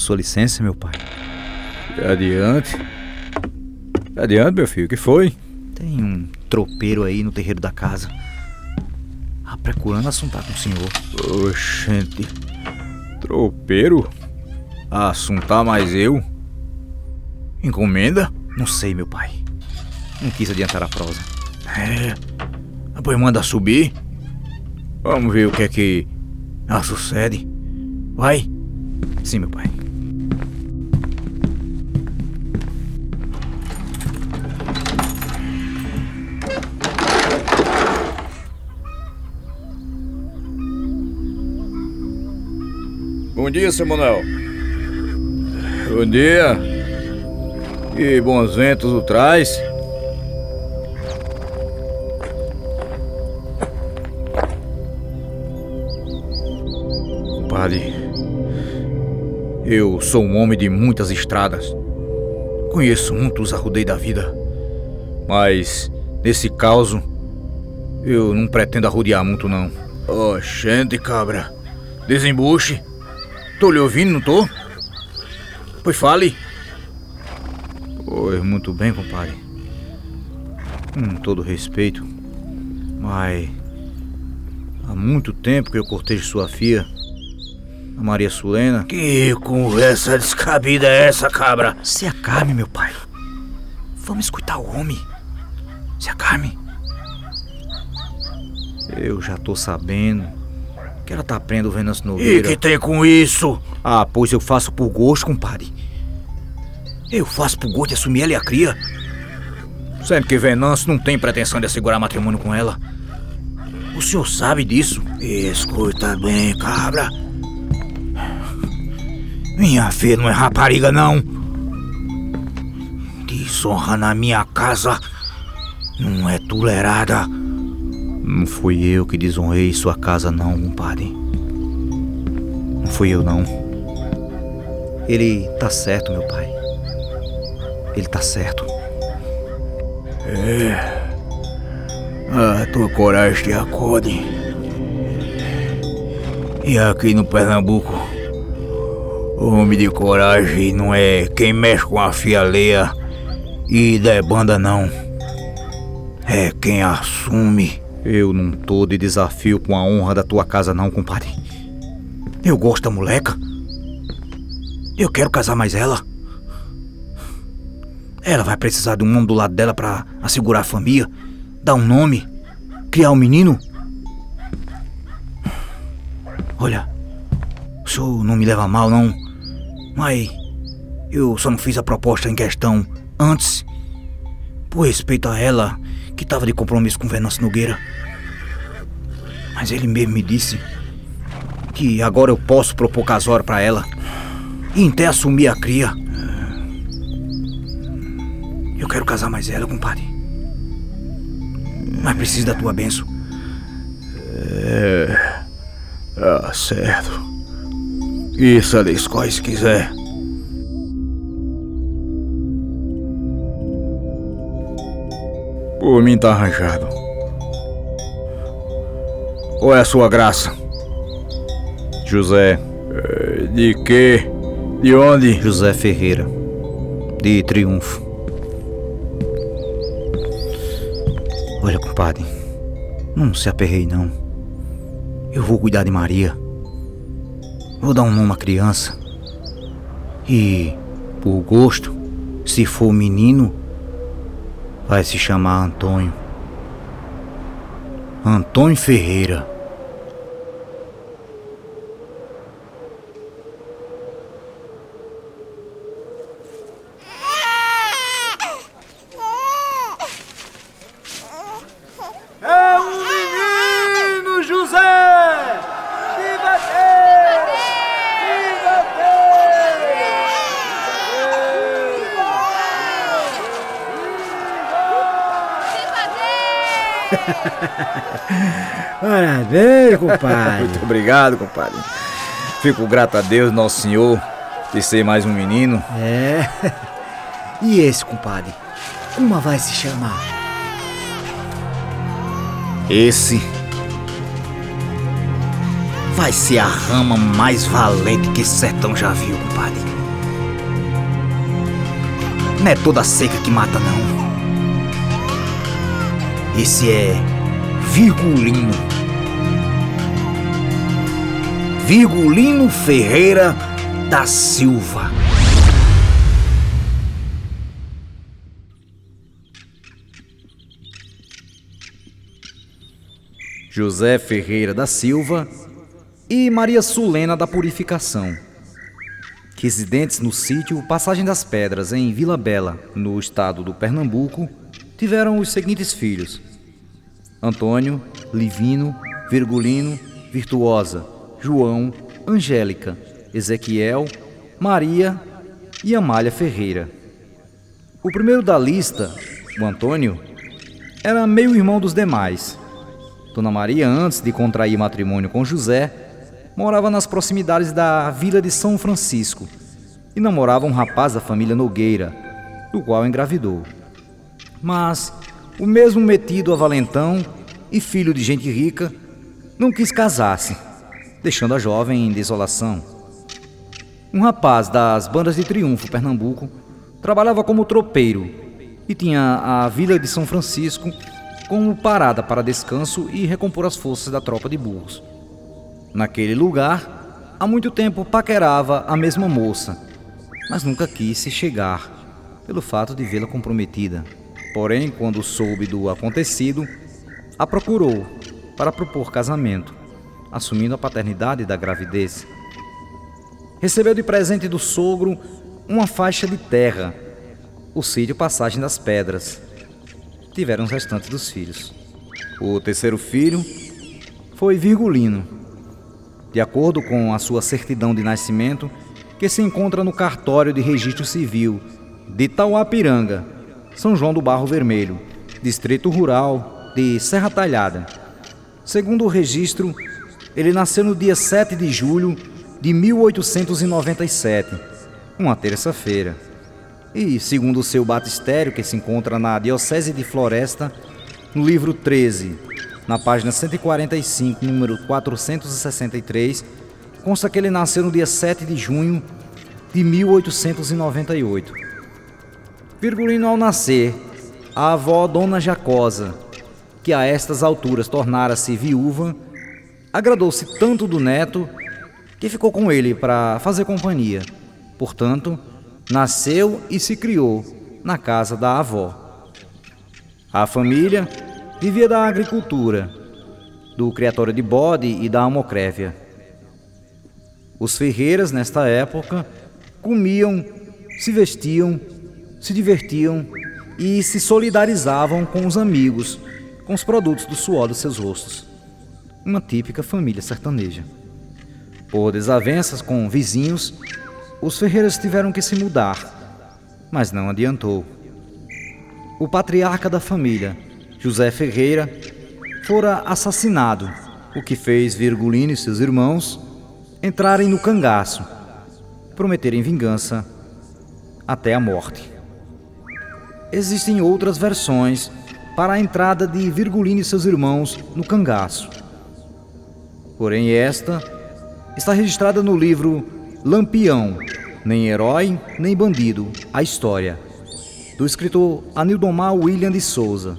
Sua licença, meu pai. Adiante. Adiante, meu filho, o que foi? Tem um tropeiro aí no terreiro da casa. Ah, procurando assuntar com o senhor. Oxente. Tropeiro? Assuntar mais eu? Encomenda? Não sei, meu pai. Não quis adiantar a prosa. É. Pois manda subir. Vamos ver o que é que ah, sucede. Vai. Sim, meu pai. Bom dia, Samuel. Bom dia. E bons ventos o traz. Compadre, eu sou um homem de muitas estradas. Conheço muitos arrudei da vida. Mas, nesse caos, eu não pretendo arrodear muito, não. Oxente, cabra. Desembuche. Tô lhe ouvindo, não tô? Pois fale. Pois muito bem, compadre. Com todo respeito. Mas. Há muito tempo que eu cortejo sua filha. A Maria Sulena. Que conversa descabida é essa, cabra? Se acalme, meu pai. Vamos escutar o homem. Se acalme. Eu já tô sabendo que ela tá prendo o Venâncio Nogueira. E que tem com isso? Ah, pois eu faço por gosto, compadre. Eu faço por gosto de assumir ela e a cria. Sendo que Venâncio não tem pretensão de assegurar matrimônio com ela. O senhor sabe disso? Escuta bem, cabra. Minha filha não é rapariga, não. Desonra na minha casa não é tolerada. Não fui eu que desonrei sua casa, não, compadre. Não fui eu, não. Ele tá certo, meu pai. Ele tá certo. É. A tua coragem te acode. E aqui no Pernambuco, homem de coragem não é quem mexe com a fia alheia e debanda, não. É quem assume. Eu não tô de desafio com a honra da tua casa, não, compadre. Eu gosto da moleca. Eu quero casar mais ela. Ela vai precisar de um homem do lado dela para assegurar a família, dar um nome, criar um menino. Olha, o senhor não me leva mal, não, mas eu só não fiz a proposta em questão antes, por respeito a ela que estava de compromisso com Venâncio Nogueira. Mas ele mesmo me disse que agora eu posso propor casório para ela e até assumir a cria. Eu quero casar mais ela, compadre. Mas preciso da tua benção. É. Ah, certo. Isso escolhe se quiser. Por mim tá arranjado. Qual é a sua graça? José. É, De quê? De onde? José Ferreira. De Triunfo. Olha, compadre. Não se aperrei, não. Eu vou cuidar de Maria. Vou dar um nome à criança. E, por gosto, se for menino, vai se chamar Antônio. Antônio Ferreira. É um menino, José! Viva Deus! Viva Parabéns, compadre. Muito obrigado, compadre. Fico grato a Deus, Nosso Senhor, de ser mais um menino. É. E esse, compadre? Como vai se chamar? Esse vai ser a rama mais valente que esse sertão já viu, compadre. Não é toda seca que mata, não. Esse é Virgulino. Virgulino Ferreira da Silva. José Ferreira da Silva e Maria Sulena da Purificação, residentes no sítio Passagem das Pedras, em Vila Bela, no estado do Pernambuco, tiveram os seguintes filhos: Antônio, Livino, Virgulino, Virtuosa, João, Angélica, Ezequiel, Maria e Amália Ferreira. O primeiro da lista, o Antônio, era meio irmão dos demais Dona Maria, antes de contrair matrimônio com José, morava nas proximidades da vila de São Francisco e namorava um rapaz da família Nogueira, do qual engravidou. Mas o mesmo metido a valentão e filho de gente rica não quis casar-se, deixando a jovem em desolação. Um rapaz das bandas de Triunfo, Pernambuco, trabalhava como tropeiro e tinha a vila de São Francisco como parada para descanso e recompor as forças da tropa de burros. Naquele lugar, há muito tempo paquerava a mesma moça, mas nunca quis se chegar, pelo fato de vê-la comprometida. Porém, quando soube do acontecido, a procurou para propor casamento, assumindo a paternidade da gravidez. Recebeu de presente do sogro uma faixa de terra, o sítio Passagem das Pedras, tiveram os restantes dos filhos. O terceiro filho foi Virgulino. De acordo com a sua certidão de nascimento, que se encontra no cartório de registro civil de Tauapiranga, São João do Barro Vermelho, distrito rural de Serra Talhada. Segundo o registro, ele nasceu no dia 7 de julho de 1897, uma terça-feira. E, segundo o seu batistério, que se encontra na Diocese de Floresta, no livro 13, na página 145, número 463, consta que ele nasceu no dia 7 de junho de 1898. Virgulino ao nascer, a avó Dona Jacosa, que a estas alturas tornara-se viúva, agradou-se tanto do neto que ficou com ele para fazer companhia. Portanto, nasceu e se criou na casa da avó. A família vivia da agricultura, do criatório de bode e da almocrévia. Os ferreiras, nesta época, comiam, se vestiam, se divertiam e se solidarizavam com os amigos com os produtos do suor dos seus rostos. Uma típica família sertaneja. Por desavenças com vizinhos, os ferreiros tiveram que se mudar, mas não adiantou. O patriarca da família, José Ferreira, fora assassinado, o que fez Virgulino e seus irmãos entrarem no cangaço, prometerem vingança até a morte. Existem outras versões para a entrada de Virgulino e seus irmãos no cangaço. Porém, esta está registrada no livro Lampião, nem herói, nem bandido, a história, do escritor Anildomar William de Souza.